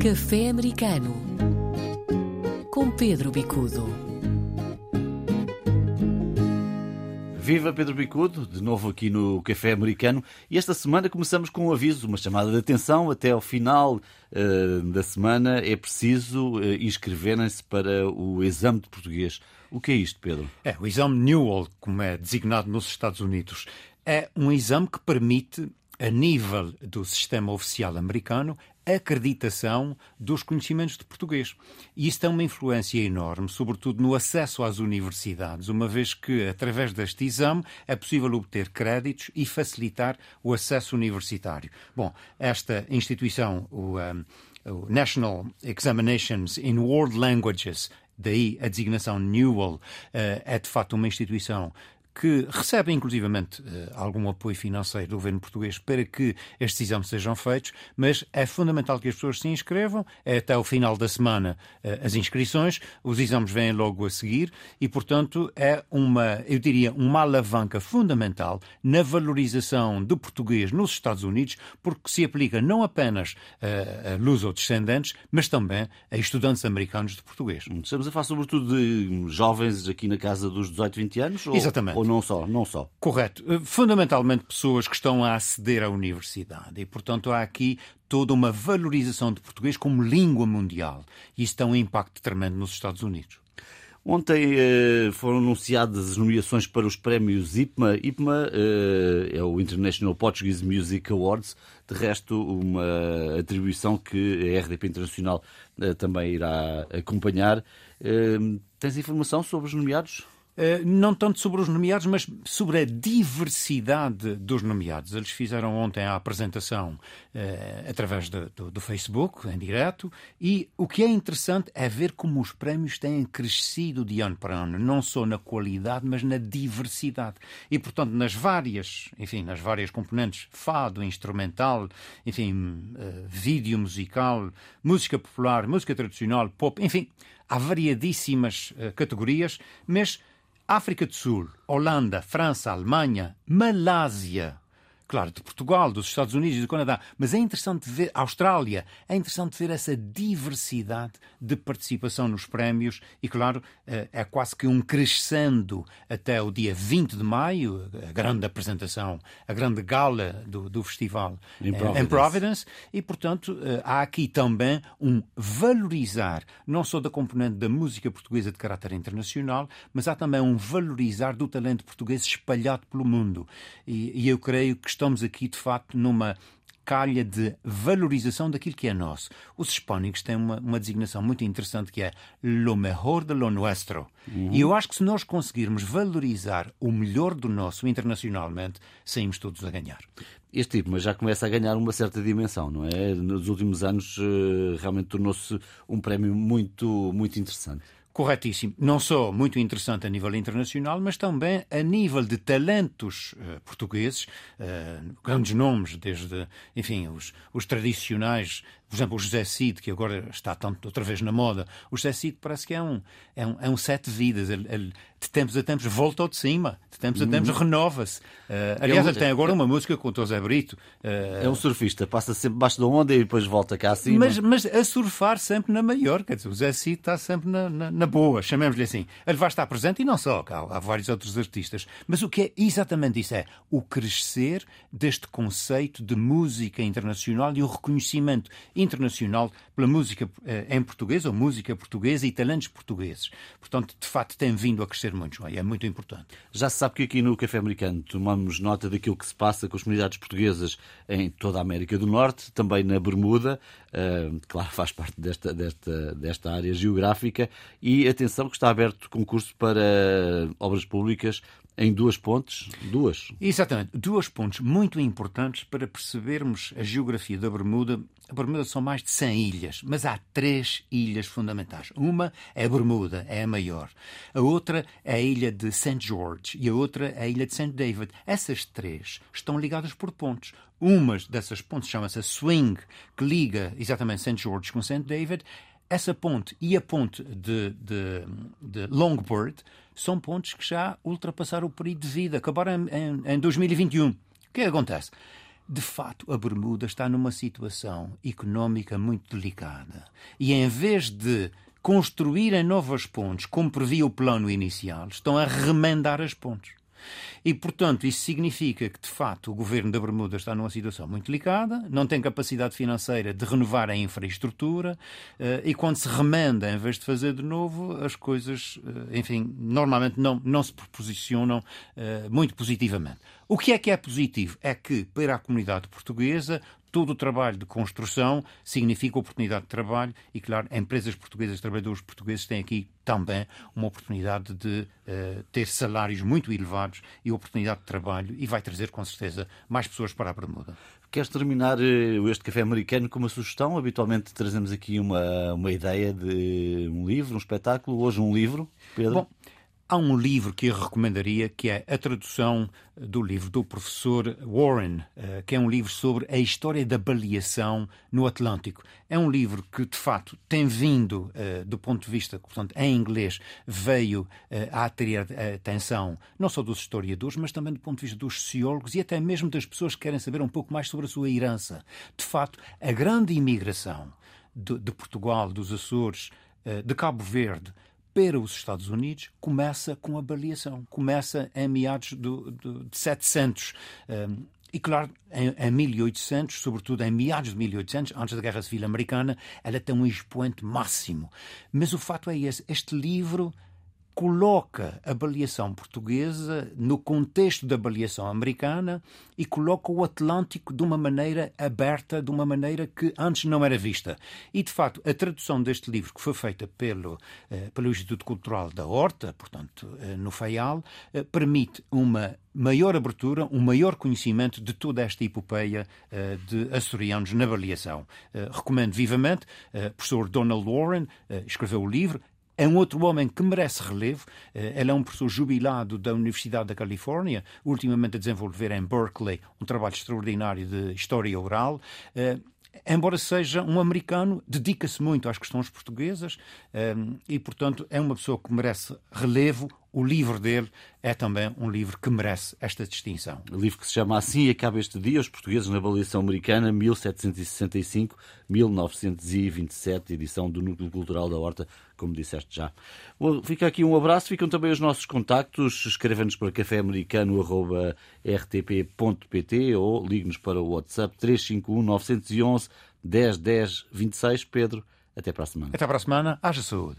Café Americano com Pedro Bicudo. Viva Pedro Bicudo, de novo aqui no Café Americano. E esta semana começamos com um aviso, uma chamada de atenção. Até ao final uh, da semana é preciso uh, inscreverem-se para o exame de português. O que é isto, Pedro? É, o exame Newell, como é designado nos Estados Unidos, é um exame que permite, a nível do sistema oficial americano, acreditação dos conhecimentos de português. E isso tem uma influência enorme, sobretudo no acesso às universidades, uma vez que, através deste exame, é possível obter créditos e facilitar o acesso universitário. Bom, esta instituição, o, um, o National Examinations in World Languages, daí a designação Newell, eh, é de facto uma instituição que recebem inclusivamente eh, algum apoio financeiro do governo português para que estes exames sejam feitos, mas é fundamental que as pessoas se inscrevam. É até o final da semana eh, as inscrições, os exames vêm logo a seguir e, portanto, é uma, eu diria, uma alavanca fundamental na valorização do português nos Estados Unidos, porque se aplica não apenas a, a luso-descendentes, mas também a estudantes americanos de português. Estamos a falar sobretudo de jovens aqui na casa dos 18, 20 anos? Exatamente. Ou não só, não só. Correto. Eh, fundamentalmente pessoas que estão a aceder à universidade e, portanto, há aqui toda uma valorização de português como língua mundial. E isso tem um impacto tremendo nos Estados Unidos. Ontem eh, foram anunciadas as nomeações para os prémios IPMA. IPMA eh, é o International Portuguese Music Awards, de resto, uma atribuição que a RDP Internacional eh, também irá acompanhar. Eh, tens informação sobre os nomeados? Eh, não tanto sobre os nomeados, mas sobre a diversidade dos nomeados. Eles fizeram ontem a apresentação uh, através de, do, do, Facebook, em direto, e o que é interessante é ver como os prémios têm crescido de ano para ano, não só na qualidade, mas na diversidade. E, portanto, nas várias, enfim, nas várias componentes, fado, instrumental, enfim, uh, vídeo musical, música popular, música tradicional, pop, enfim, há variadíssimas categorias, mas África do Sul, Holanda, França, Alemanha, Malásia, claro, de Portugal, dos Estados Unidos e do Canadá, mas é interessante ver, Austrália, é interessante ver essa diversidade de participação nos prémios e, claro, eh, é quase que um crescendo até o dia 20 de maio, a grande apresentação, a grande gala do, do festival em Providence. em Providence, e, portanto, eh, há aqui também um valorizar, não só da componente da música portuguesa de caráter internacional, mas há também um valorizar do talento português espalhado pelo mundo. E, e eu creio que estamos aqui, de facto, numa calha de valorização daquilo que é nosso. Os hispânicos têm uma, uma designação muito interessante que é lo mejor de lo nuestro. Uhum. E eu acho que se nós conseguirmos valorizar o melhor do nosso internacionalmente, saímos todos a ganhar. Este tipo, mas já começa a ganhar uma certa dimensão, não é? Nos últimos anos eh, realmente tornou-se um prémio muito, muito interessante. Corretíssimo. Não só muito interessante a nível internacional, mas também a nível de talentos uh, portugueses, uh, grandes nomes, desde, enfim, os, os tradicionais por exemplo, o José Cid, que agora está tanto outra vez na moda, o José Cid parece que é um, é um, é um sete vidas. Ele, ele, de tempos a tempos volta ao de cima, de tempos a uhum. tempos renova-se. Uh, aliás, ele, ele tem agora uma música com o José Brito. Uh, é um surfista, passa sempre baixo da onda e depois volta cá acima. Mas, mas a surfar sempre na maior, quer dizer, o José Cid está sempre na, na, na boa, chamemos-lhe assim. Ele vai estar presente e não só, há, há vários outros artistas. Mas o que é exatamente isso? É o crescer deste conceito de música internacional e o reconhecimento internacional pela música eh, em português, ou música portuguesa e talentos portugueses. Portanto, de facto, tem vindo a crescer muito, e é muito importante. Já se sabe que aqui no Café Americano tomamos nota daquilo que se passa com as comunidades portuguesas em toda a América do Norte, também na Bermuda, uh, claro, faz parte desta, desta, desta área geográfica, e atenção que está aberto concurso para obras públicas em duas pontes, duas. Exatamente, duas pontes muito importantes para percebermos a geografia da Bermuda. A Bermuda são mais de 100 ilhas, mas há três ilhas fundamentais. Uma é a Bermuda, é a maior. A outra é a ilha de St. George e a outra é a ilha de St. David. Essas três estão ligadas por pontes. Uma dessas pontes chama-se Swing, que liga exatamente St. George com St. David. Essa ponte e a ponte de, de, de Longboard são pontos que já ultrapassaram o período de vida, acabaram em, em, em 2021. O que, é que acontece? de facto, a Bermuda está numa situação económica muito delicada. E em vez de construírem novas pontes, como previa o plano inicial, estão a remendar as pontes. E, portanto, isso significa que, de facto, o governo da Bermuda está numa situação muito delicada, não tem capacidade financeira de renovar a infraestrutura eh, e, quando se remenda, em vez de fazer de novo, as coisas, eh, enfim, normalmente não, não se proposicionam eh, muito positivamente. O que é que é positivo? É que, para a comunidade portuguesa, todo o trabalho de construção significa oportunidade de trabalho e, claro, empresas portuguesas, trabalhadores portugueses têm aqui também uma oportunidade de uh, ter salários muito elevados e oportunidade de trabalho e vai trazer, com certeza, mais pessoas para a Bermuda. Queres terminar eh, este café americano com uma sugestão? Habitualmente trazemos aqui uma, uma ideia de um livro, um espetáculo. Hoje um livro, Pedro. Bom, Há um livro que eu recomendaria, que é a tradução do livro do professor Warren, eh, que é um livro sobre a história da baleação no Atlântico. É um livro que, de facto, tem vindo, eh, do ponto de vista, portanto, em inglês, veio eh, a atrair a atenção não só dos historiadores, mas também do ponto de vista dos sociólogos e até mesmo das pessoas que querem saber um pouco mais sobre a sua herança. De facto, a grande imigração de, de Portugal, dos Açores, de Cabo Verde, para os Estados Unidos começa com a baleação, começa em meados do, do, de 700. Um, e claro, em, em 1800, sobretudo em meados de 1800, antes da Guerra Civil Americana, ela tem um expoente máximo. Mas o fato é esse: este livro coloca a baleação portuguesa no contexto da baleação americana e coloca o Atlântico de uma maneira aberta, de uma maneira que antes não era vista. E, de facto, a tradução deste livro, que foi feita pelo, eh, pelo Instituto Cultural da Horta, portanto, eh, no Faial, eh, permite uma maior abertura, um maior conhecimento de toda esta epopeia de açorianos na baleação. recomendo vivamente. o professor Donald Warren escreveu o livro, é um outro homem que merece relevo. Eh, ele é um professor jubilado da Universidade da Califórnia, ultimamente a desenvolver em Berkeley um trabalho extraordinário de história oral eh, embora seja um americano, dedica-se muito às questões portuguesas eh, e, portanto, é uma pessoa que merece relevo, o livro dele é também um livro que merece esta distinção. O livro que se chama assim e acaba este dia, Os Portugueses na Avaliação Americana, 1765-1927, edição do Núcleo Cultural da Horta, como disseste já. Bom, fica aqui um abraço, ficam também os nossos contactos, escreva-nos para caféamericano.rtp.pt ou ligue-nos para o WhatsApp 351 911 10 10 26. Pedro, até para a semana. Até para a semana, haja saúde.